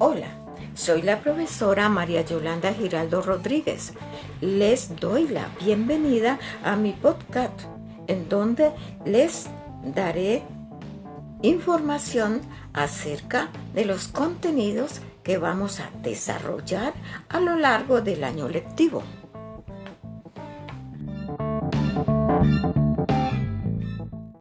Hola, soy la profesora María Yolanda Giraldo Rodríguez. Les doy la bienvenida a mi podcast en donde les daré información acerca de los contenidos que vamos a desarrollar a lo largo del año lectivo.